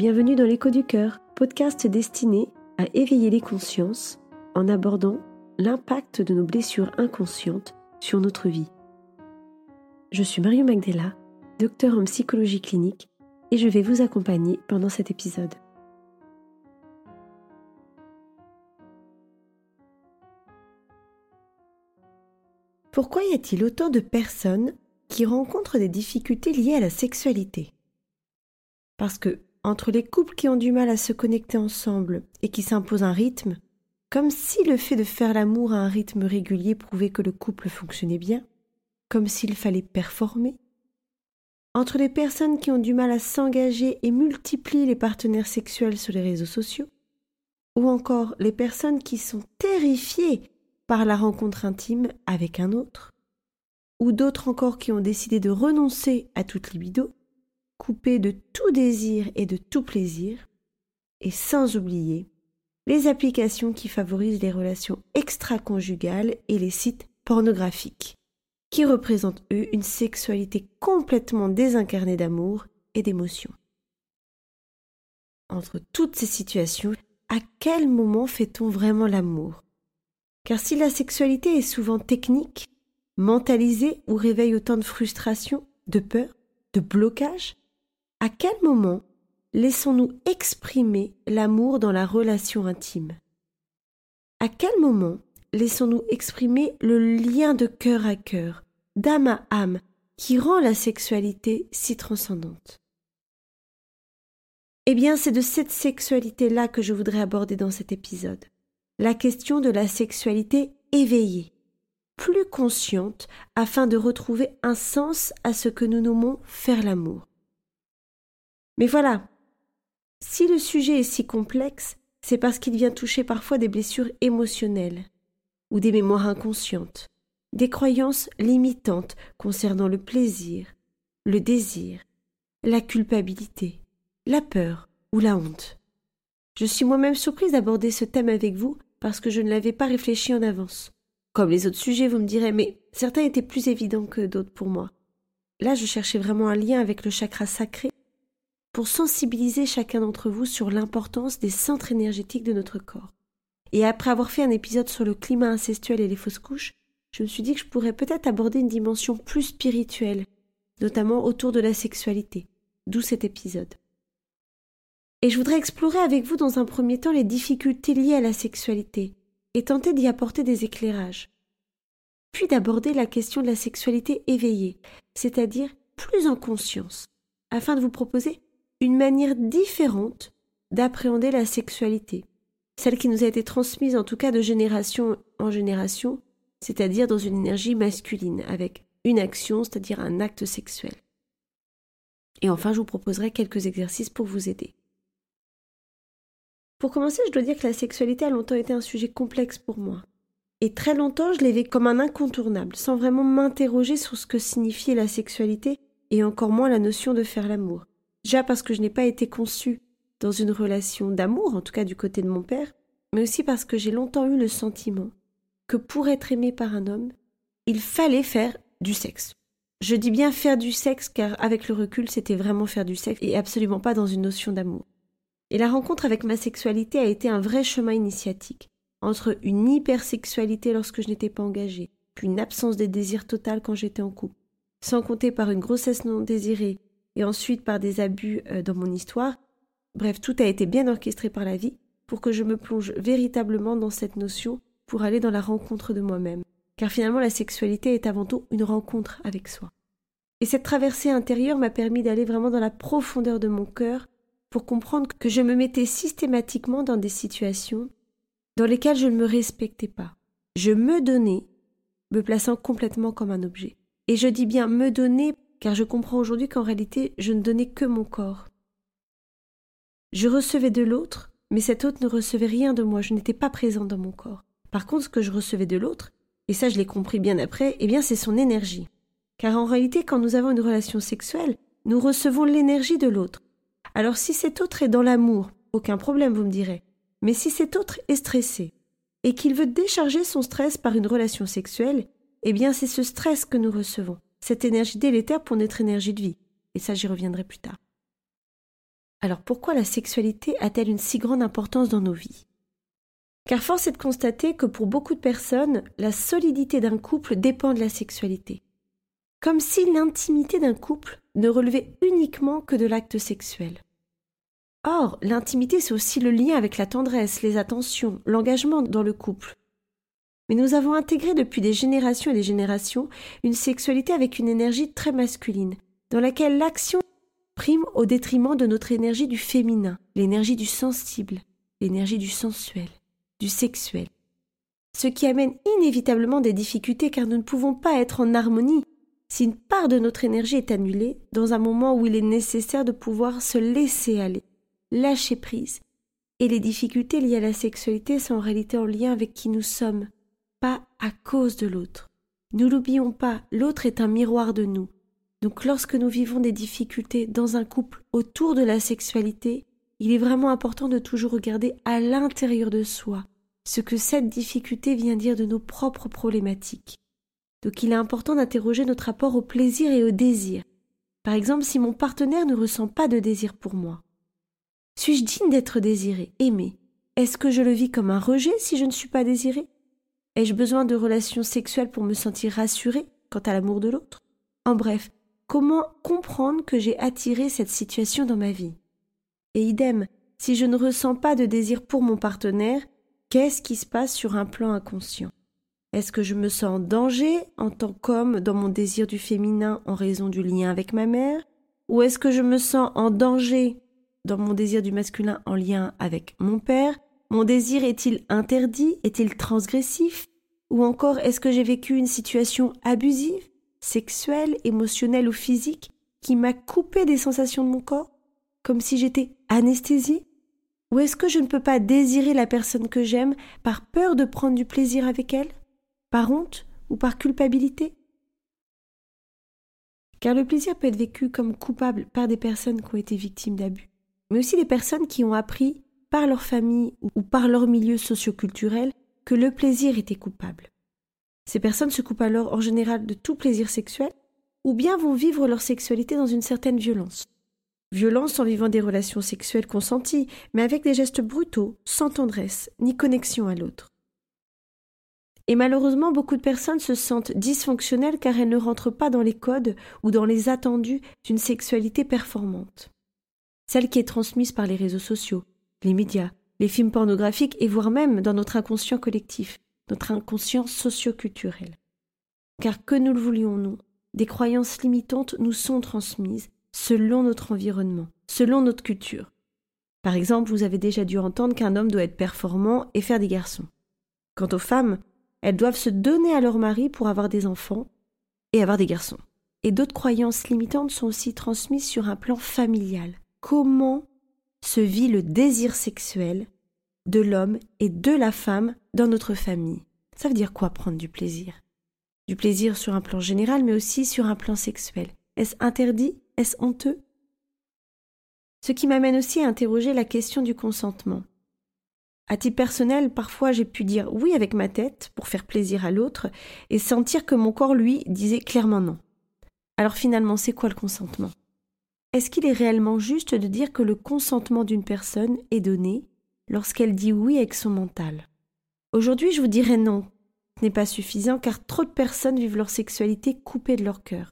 Bienvenue dans l'écho du cœur, podcast destiné à éveiller les consciences en abordant l'impact de nos blessures inconscientes sur notre vie. Je suis Mario Magdela, docteur en psychologie clinique, et je vais vous accompagner pendant cet épisode. Pourquoi y a-t-il autant de personnes qui rencontrent des difficultés liées à la sexualité? Parce que, entre les couples qui ont du mal à se connecter ensemble et qui s'imposent un rythme, comme si le fait de faire l'amour à un rythme régulier prouvait que le couple fonctionnait bien, comme s'il fallait performer, entre les personnes qui ont du mal à s'engager et multiplient les partenaires sexuels sur les réseaux sociaux, ou encore les personnes qui sont terrifiées par la rencontre intime avec un autre, ou d'autres encore qui ont décidé de renoncer à toute libido, coupées de tout désir et de tout plaisir, et sans oublier les applications qui favorisent les relations extra-conjugales et les sites pornographiques, qui représentent eux une sexualité complètement désincarnée d'amour et d'émotion. Entre toutes ces situations, à quel moment fait-on vraiment l'amour? Car si la sexualité est souvent technique, mentalisée ou réveille autant de frustration, de peur, de blocage, à quel moment laissons-nous exprimer l'amour dans la relation intime? À quel moment laissons-nous exprimer le lien de cœur à cœur, d'âme à âme, qui rend la sexualité si transcendante? Eh bien, c'est de cette sexualité-là que je voudrais aborder dans cet épisode. La question de la sexualité éveillée, plus consciente, afin de retrouver un sens à ce que nous nommons faire l'amour. Mais voilà, si le sujet est si complexe, c'est parce qu'il vient toucher parfois des blessures émotionnelles, ou des mémoires inconscientes, des croyances limitantes concernant le plaisir, le désir, la culpabilité, la peur ou la honte. Je suis moi-même surprise d'aborder ce thème avec vous parce que je ne l'avais pas réfléchi en avance. Comme les autres sujets, vous me direz, mais certains étaient plus évidents que d'autres pour moi. Là, je cherchais vraiment un lien avec le chakra sacré pour sensibiliser chacun d'entre vous sur l'importance des centres énergétiques de notre corps. Et après avoir fait un épisode sur le climat incestuel et les fausses couches, je me suis dit que je pourrais peut-être aborder une dimension plus spirituelle, notamment autour de la sexualité, d'où cet épisode. Et je voudrais explorer avec vous dans un premier temps les difficultés liées à la sexualité et tenter d'y apporter des éclairages. Puis d'aborder la question de la sexualité éveillée, c'est-à-dire plus en conscience, afin de vous proposer une manière différente d'appréhender la sexualité, celle qui nous a été transmise en tout cas de génération en génération, c'est-à-dire dans une énergie masculine, avec une action, c'est-à-dire un acte sexuel. Et enfin, je vous proposerai quelques exercices pour vous aider. Pour commencer, je dois dire que la sexualité a longtemps été un sujet complexe pour moi. Et très longtemps, je l'ai vécu comme un incontournable, sans vraiment m'interroger sur ce que signifiait la sexualité et encore moins la notion de faire l'amour. Déjà parce que je n'ai pas été conçue dans une relation d'amour, en tout cas du côté de mon père, mais aussi parce que j'ai longtemps eu le sentiment que pour être aimé par un homme, il fallait faire du sexe. Je dis bien faire du sexe car avec le recul, c'était vraiment faire du sexe et absolument pas dans une notion d'amour. Et la rencontre avec ma sexualité a été un vrai chemin initiatique, entre une hypersexualité lorsque je n'étais pas engagée, puis une absence de désir total quand j'étais en couple, sans compter par une grossesse non désirée, et ensuite par des abus euh, dans mon histoire. Bref, tout a été bien orchestré par la vie pour que je me plonge véritablement dans cette notion pour aller dans la rencontre de moi-même. Car finalement, la sexualité est avant tout une rencontre avec soi. Et cette traversée intérieure m'a permis d'aller vraiment dans la profondeur de mon cœur pour comprendre que je me mettais systématiquement dans des situations dans lesquelles je ne me respectais pas. Je me donnais, me plaçant complètement comme un objet. Et je dis bien me donner car je comprends aujourd'hui qu'en réalité je ne donnais que mon corps. Je recevais de l'autre, mais cet autre ne recevait rien de moi, je n'étais pas présente dans mon corps. Par contre, ce que je recevais de l'autre, et ça je l'ai compris bien après, eh bien c'est son énergie. Car en réalité, quand nous avons une relation sexuelle, nous recevons l'énergie de l'autre. Alors si cet autre est dans l'amour, aucun problème, vous me direz. Mais si cet autre est stressé, et qu'il veut décharger son stress par une relation sexuelle, eh bien c'est ce stress que nous recevons, cette énergie délétère pour notre énergie de vie. Et ça j'y reviendrai plus tard. Alors pourquoi la sexualité a-t-elle une si grande importance dans nos vies? Car force est de constater que pour beaucoup de personnes, la solidité d'un couple dépend de la sexualité. Comme si l'intimité d'un couple ne relevait uniquement que de l'acte sexuel. Or, l'intimité, c'est aussi le lien avec la tendresse, les attentions, l'engagement dans le couple. Mais nous avons intégré depuis des générations et des générations une sexualité avec une énergie très masculine, dans laquelle l'action prime au détriment de notre énergie du féminin, l'énergie du sensible, l'énergie du sensuel, du sexuel. Ce qui amène inévitablement des difficultés car nous ne pouvons pas être en harmonie si une part de notre énergie est annulée dans un moment où il est nécessaire de pouvoir se laisser aller, lâcher prise. Et les difficultés liées à la sexualité sont en réalité en lien avec qui nous sommes, pas à cause de l'autre. Nous l'oublions pas, l'autre est un miroir de nous. Donc lorsque nous vivons des difficultés dans un couple autour de la sexualité, il est vraiment important de toujours regarder à l'intérieur de soi ce que cette difficulté vient dire de nos propres problématiques. Donc il est important d'interroger notre rapport au plaisir et au désir. Par exemple, si mon partenaire ne ressent pas de désir pour moi, suis-je digne d'être désiré, aimé? Est-ce que je le vis comme un rejet si je ne suis pas désiré? Ai-je besoin de relations sexuelles pour me sentir rassuré quant à l'amour de l'autre? En bref, comment comprendre que j'ai attiré cette situation dans ma vie? Et idem, si je ne ressens pas de désir pour mon partenaire, qu'est-ce qui se passe sur un plan inconscient? Est-ce que je me sens en danger en tant qu'homme dans mon désir du féminin en raison du lien avec ma mère? Ou est-ce que je me sens en danger dans mon désir du masculin en lien avec mon père? Mon désir est-il interdit? Est-il transgressif? Ou encore est-ce que j'ai vécu une situation abusive, sexuelle, émotionnelle ou physique, qui m'a coupé des sensations de mon corps, comme si j'étais anesthésiée Ou est-ce que je ne peux pas désirer la personne que j'aime par peur de prendre du plaisir avec elle? Par honte ou par culpabilité? Car le plaisir peut être vécu comme coupable par des personnes qui ont été victimes d'abus, mais aussi des personnes qui ont appris par leur famille ou par leur milieu socioculturel que le plaisir était coupable. Ces personnes se coupent alors en général de tout plaisir sexuel ou bien vont vivre leur sexualité dans une certaine violence. Violence en vivant des relations sexuelles consenties, mais avec des gestes brutaux, sans tendresse, ni connexion à l'autre. Et malheureusement, beaucoup de personnes se sentent dysfonctionnelles car elles ne rentrent pas dans les codes ou dans les attendus d'une sexualité performante. Celle qui est transmise par les réseaux sociaux, les médias, les films pornographiques et voire même dans notre inconscient collectif, notre inconscient socioculturel. Car que nous le voulions nous, des croyances limitantes nous sont transmises selon notre environnement, selon notre culture. Par exemple, vous avez déjà dû entendre qu'un homme doit être performant et faire des garçons. Quant aux femmes, elles doivent se donner à leur mari pour avoir des enfants et avoir des garçons. Et d'autres croyances limitantes sont aussi transmises sur un plan familial. Comment se vit le désir sexuel de l'homme et de la femme dans notre famille. Ça veut dire quoi prendre du plaisir? Du plaisir sur un plan général, mais aussi sur un plan sexuel. Est-ce interdit? Est-ce honteux? Ce qui m'amène aussi à interroger la question du consentement. À titre personnel, parfois j'ai pu dire oui avec ma tête pour faire plaisir à l'autre et sentir que mon corps, lui, disait clairement non. Alors finalement, c'est quoi le consentement? Est-ce qu'il est réellement juste de dire que le consentement d'une personne est donné lorsqu'elle dit oui avec son mental? Aujourd'hui, je vous dirais non. Ce n'est pas suffisant car trop de personnes vivent leur sexualité coupée de leur cœur.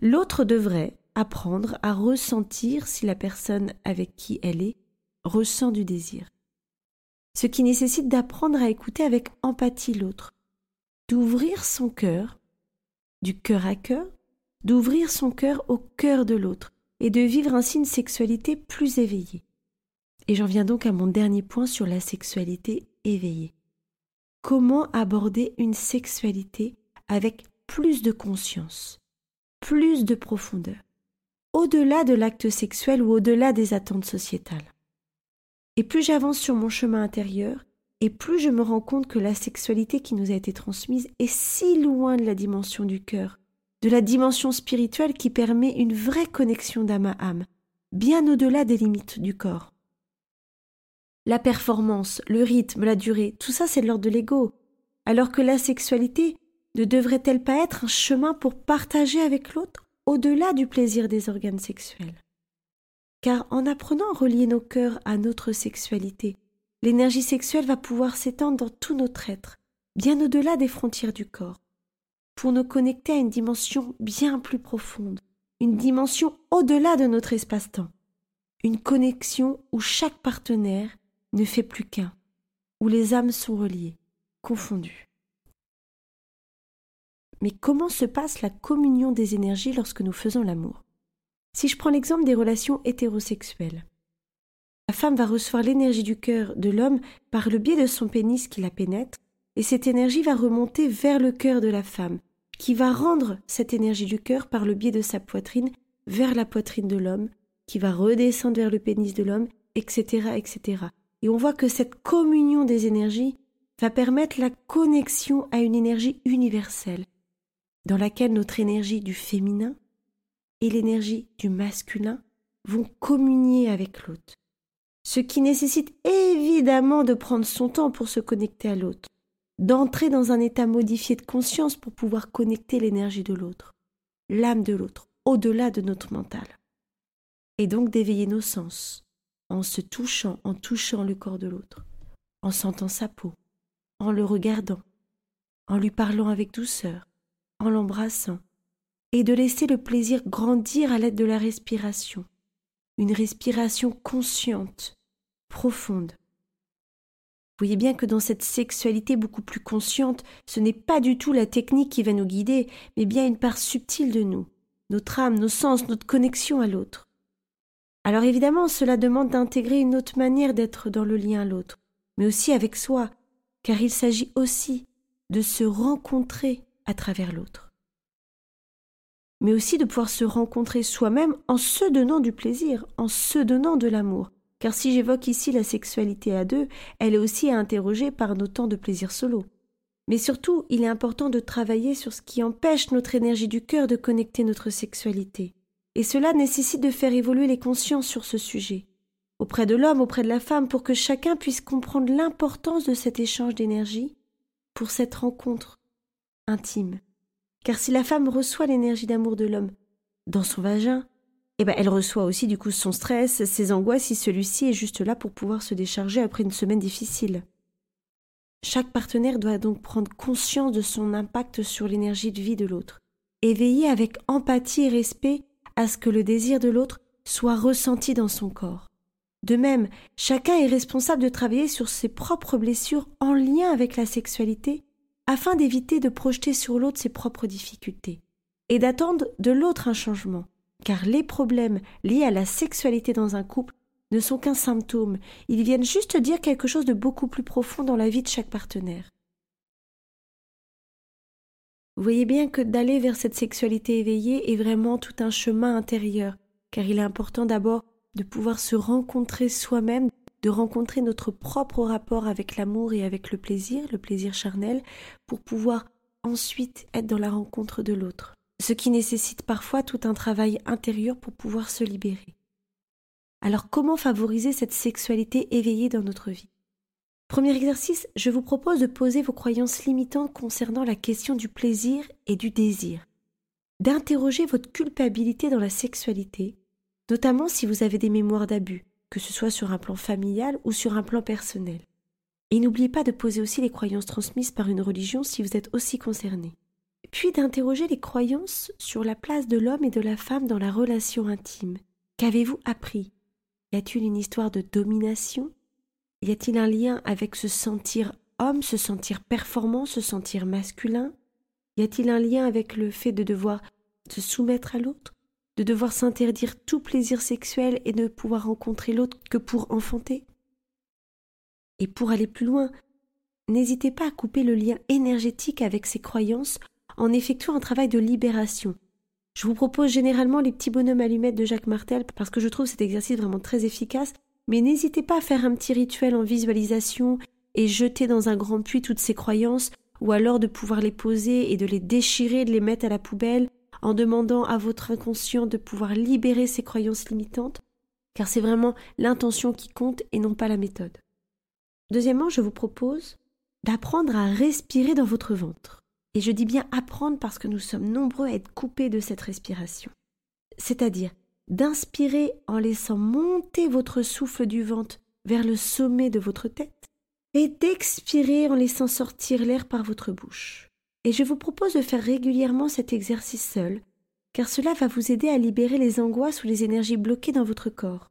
L'autre devrait apprendre à ressentir si la personne avec qui elle est ressent du désir. Ce qui nécessite d'apprendre à écouter avec empathie l'autre, d'ouvrir son cœur, du cœur à cœur, d'ouvrir son cœur au cœur de l'autre, et de vivre ainsi une sexualité plus éveillée. Et j'en viens donc à mon dernier point sur la sexualité éveillée. Comment aborder une sexualité avec plus de conscience, plus de profondeur, au-delà de l'acte sexuel ou au-delà des attentes sociétales? Et plus j'avance sur mon chemin intérieur, et plus je me rends compte que la sexualité qui nous a été transmise est si loin de la dimension du cœur, de la dimension spirituelle qui permet une vraie connexion d'âme à âme, bien au-delà des limites du corps. La performance, le rythme, la durée, tout ça c'est de l'ordre de l'ego, alors que la sexualité ne devrait-elle pas être un chemin pour partager avec l'autre au-delà du plaisir des organes sexuels? Car en apprenant à relier nos cœurs à notre sexualité, l'énergie sexuelle va pouvoir s'étendre dans tout notre être, bien au-delà des frontières du corps, pour nous connecter à une dimension bien plus profonde, une dimension au-delà de notre espace-temps, une connexion où chaque partenaire ne fait plus qu'un, où les âmes sont reliées, confondues. Mais comment se passe la communion des énergies lorsque nous faisons l'amour? Si je prends l'exemple des relations hétérosexuelles, la femme va recevoir l'énergie du cœur de l'homme par le biais de son pénis qui la pénètre, et cette énergie va remonter vers le cœur de la femme, qui va rendre cette énergie du cœur par le biais de sa poitrine vers la poitrine de l'homme, qui va redescendre vers le pénis de l'homme, etc., etc. Et on voit que cette communion des énergies va permettre la connexion à une énergie universelle, dans laquelle notre énergie du féminin et l'énergie du masculin vont communier avec l'autre. Ce qui nécessite évidemment de prendre son temps pour se connecter à l'autre, d'entrer dans un état modifié de conscience pour pouvoir connecter l'énergie de l'autre, l'âme de l'autre, au-delà de notre mental. Et donc d'éveiller nos sens, en se touchant, en touchant le corps de l'autre, en sentant sa peau, en le regardant, en lui parlant avec douceur, en l'embrassant, et de laisser le plaisir grandir à l'aide de la respiration, une respiration consciente, profonde. Voyez bien que dans cette sexualité beaucoup plus consciente, ce n'est pas du tout la technique qui va nous guider, mais bien une part subtile de nous, notre âme, nos sens, notre connexion à l'autre. Alors évidemment, cela demande d'intégrer une autre manière d'être dans le lien à l'autre, mais aussi avec soi, car il s'agit aussi de se rencontrer à travers l'autre. Mais aussi de pouvoir se rencontrer soi-même en se donnant du plaisir, en se donnant de l'amour. Car si j'évoque ici la sexualité à deux, elle est aussi à interroger par nos temps de plaisir solo. Mais surtout, il est important de travailler sur ce qui empêche notre énergie du cœur de connecter notre sexualité et cela nécessite de faire évoluer les consciences sur ce sujet, auprès de l'homme, auprès de la femme, pour que chacun puisse comprendre l'importance de cet échange d'énergie pour cette rencontre intime. Car si la femme reçoit l'énergie d'amour de l'homme dans son vagin, eh ben elle reçoit aussi du coup son stress, ses angoisses si celui-ci est juste là pour pouvoir se décharger après une semaine difficile. Chaque partenaire doit donc prendre conscience de son impact sur l'énergie de vie de l'autre, et veiller avec empathie et respect à ce que le désir de l'autre soit ressenti dans son corps. De même, chacun est responsable de travailler sur ses propres blessures en lien avec la sexualité afin d'éviter de projeter sur l'autre ses propres difficultés et d'attendre de l'autre un changement, car les problèmes liés à la sexualité dans un couple ne sont qu'un symptôme, ils viennent juste dire quelque chose de beaucoup plus profond dans la vie de chaque partenaire. Vous voyez bien que d'aller vers cette sexualité éveillée est vraiment tout un chemin intérieur, car il est important d'abord de pouvoir se rencontrer soi-même, de rencontrer notre propre rapport avec l'amour et avec le plaisir, le plaisir charnel, pour pouvoir ensuite être dans la rencontre de l'autre, ce qui nécessite parfois tout un travail intérieur pour pouvoir se libérer. Alors comment favoriser cette sexualité éveillée dans notre vie? Premier exercice, je vous propose de poser vos croyances limitantes concernant la question du plaisir et du désir, d'interroger votre culpabilité dans la sexualité, notamment si vous avez des mémoires d'abus, que ce soit sur un plan familial ou sur un plan personnel. Et n'oubliez pas de poser aussi les croyances transmises par une religion si vous êtes aussi concerné. Puis d'interroger les croyances sur la place de l'homme et de la femme dans la relation intime. Qu'avez-vous appris? Y a-t-il une histoire de domination? Y a-t-il un lien avec se sentir homme, se sentir performant, se sentir masculin? Y a-t-il un lien avec le fait de devoir se soumettre à l'autre? De devoir s'interdire tout plaisir sexuel et ne pouvoir rencontrer l'autre que pour enfanter? Et pour aller plus loin, n'hésitez pas à couper le lien énergétique avec ces croyances en effectuant un travail de libération. Je vous propose généralement les petits bonhommes allumettes de Jacques Martel parce que je trouve cet exercice vraiment très efficace mais n'hésitez pas à faire un petit rituel en visualisation et jeter dans un grand puits toutes ces croyances, ou alors de pouvoir les poser et de les déchirer, de les mettre à la poubelle, en demandant à votre inconscient de pouvoir libérer ces croyances limitantes, car c'est vraiment l'intention qui compte et non pas la méthode. Deuxièmement, je vous propose d'apprendre à respirer dans votre ventre. Et je dis bien apprendre parce que nous sommes nombreux à être coupés de cette respiration. C'est-à-dire d'inspirer en laissant monter votre souffle du ventre vers le sommet de votre tête et d'expirer en laissant sortir l'air par votre bouche. Et je vous propose de faire régulièrement cet exercice seul, car cela va vous aider à libérer les angoisses ou les énergies bloquées dans votre corps.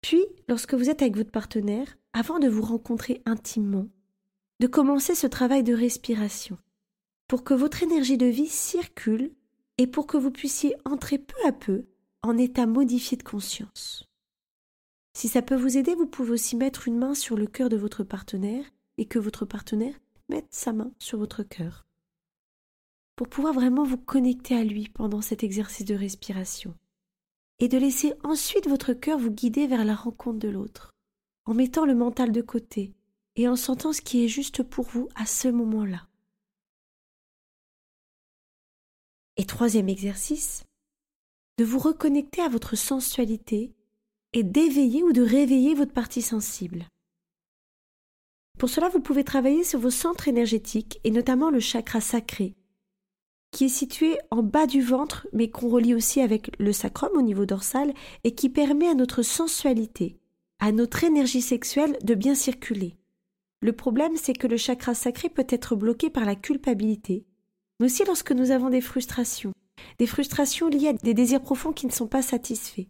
Puis, lorsque vous êtes avec votre partenaire, avant de vous rencontrer intimement, de commencer ce travail de respiration, pour que votre énergie de vie circule et pour que vous puissiez entrer peu à peu en état modifié de conscience. Si ça peut vous aider, vous pouvez aussi mettre une main sur le cœur de votre partenaire et que votre partenaire mette sa main sur votre cœur. Pour pouvoir vraiment vous connecter à lui pendant cet exercice de respiration. Et de laisser ensuite votre cœur vous guider vers la rencontre de l'autre, en mettant le mental de côté et en sentant ce qui est juste pour vous à ce moment-là. Et troisième exercice, de vous reconnecter à votre sensualité et d'éveiller ou de réveiller votre partie sensible. Pour cela, vous pouvez travailler sur vos centres énergétiques et notamment le chakra sacré, qui est situé en bas du ventre mais qu'on relie aussi avec le sacrum au niveau dorsal et qui permet à notre sensualité, à notre énergie sexuelle de bien circuler. Le problème, c'est que le chakra sacré peut être bloqué par la culpabilité, mais aussi lorsque nous avons des frustrations, des frustrations liées à des désirs profonds qui ne sont pas satisfaits.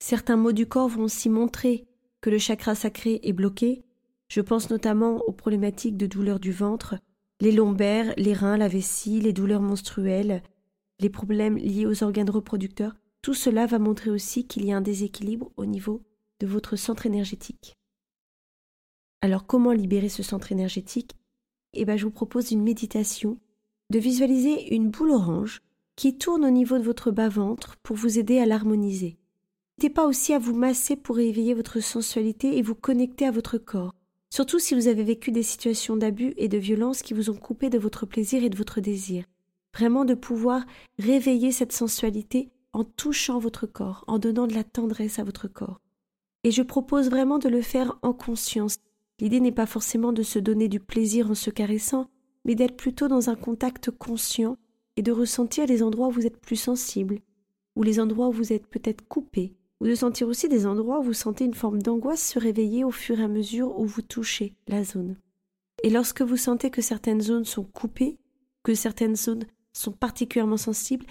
Certains mots du corps vont aussi montrer que le chakra sacré est bloqué. Je pense notamment aux problématiques de douleurs du ventre, les lombaires, les reins, la vessie, les douleurs menstruelles, les problèmes liés aux organes reproducteurs. Tout cela va montrer aussi qu'il y a un déséquilibre au niveau de votre centre énergétique. Alors comment libérer ce centre énergétique? Eh bien je vous propose une méditation de visualiser une boule orange qui tourne au niveau de votre bas-ventre pour vous aider à l'harmoniser. N'hésitez pas aussi à vous masser pour éveiller votre sensualité et vous connecter à votre corps, surtout si vous avez vécu des situations d'abus et de violence qui vous ont coupé de votre plaisir et de votre désir. Vraiment de pouvoir réveiller cette sensualité en touchant votre corps, en donnant de la tendresse à votre corps. Et je propose vraiment de le faire en conscience. L'idée n'est pas forcément de se donner du plaisir en se caressant, mais d'être plutôt dans un contact conscient et de ressentir les endroits où vous êtes plus sensible, ou les endroits où vous êtes peut-être coupé, ou de sentir aussi des endroits où vous sentez une forme d'angoisse se réveiller au fur et à mesure où vous touchez la zone. Et lorsque vous sentez que certaines zones sont coupées, que certaines zones sont particulièrement sensibles,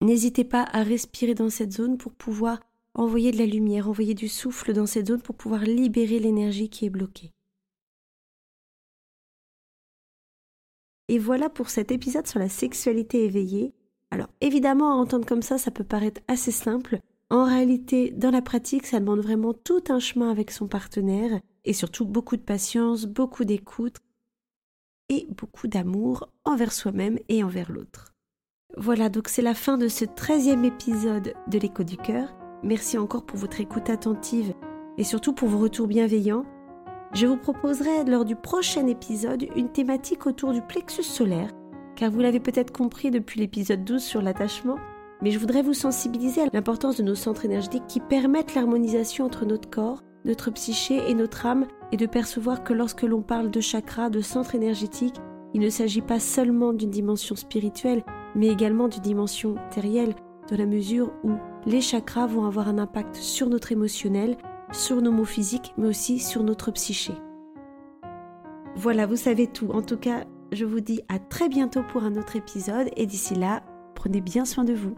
n'hésitez pas à respirer dans cette zone pour pouvoir envoyer de la lumière, envoyer du souffle dans cette zone pour pouvoir libérer l'énergie qui est bloquée. Et voilà pour cet épisode sur la sexualité éveillée. Alors évidemment, à entendre comme ça, ça peut paraître assez simple. En réalité, dans la pratique, ça demande vraiment tout un chemin avec son partenaire et surtout beaucoup de patience, beaucoup d'écoute et beaucoup d'amour envers soi-même et envers l'autre. Voilà, donc c'est la fin de ce treizième épisode de l'écho du cœur. Merci encore pour votre écoute attentive et surtout pour vos retours bienveillants. Je vous proposerai lors du prochain épisode une thématique autour du plexus solaire, car vous l'avez peut-être compris depuis l'épisode 12 sur l'attachement, mais je voudrais vous sensibiliser à l'importance de nos centres énergétiques qui permettent l'harmonisation entre notre corps, notre psyché et notre âme, et de percevoir que lorsque l'on parle de chakra, de centre énergétique, il ne s'agit pas seulement d'une dimension spirituelle, mais également d'une dimension matérielle, dans la mesure où les chakras vont avoir un impact sur notre émotionnel, sur nos mots physiques, mais aussi sur notre psyché. Voilà, vous savez tout. En tout cas, je vous dis à très bientôt pour un autre épisode et d'ici là, prenez bien soin de vous.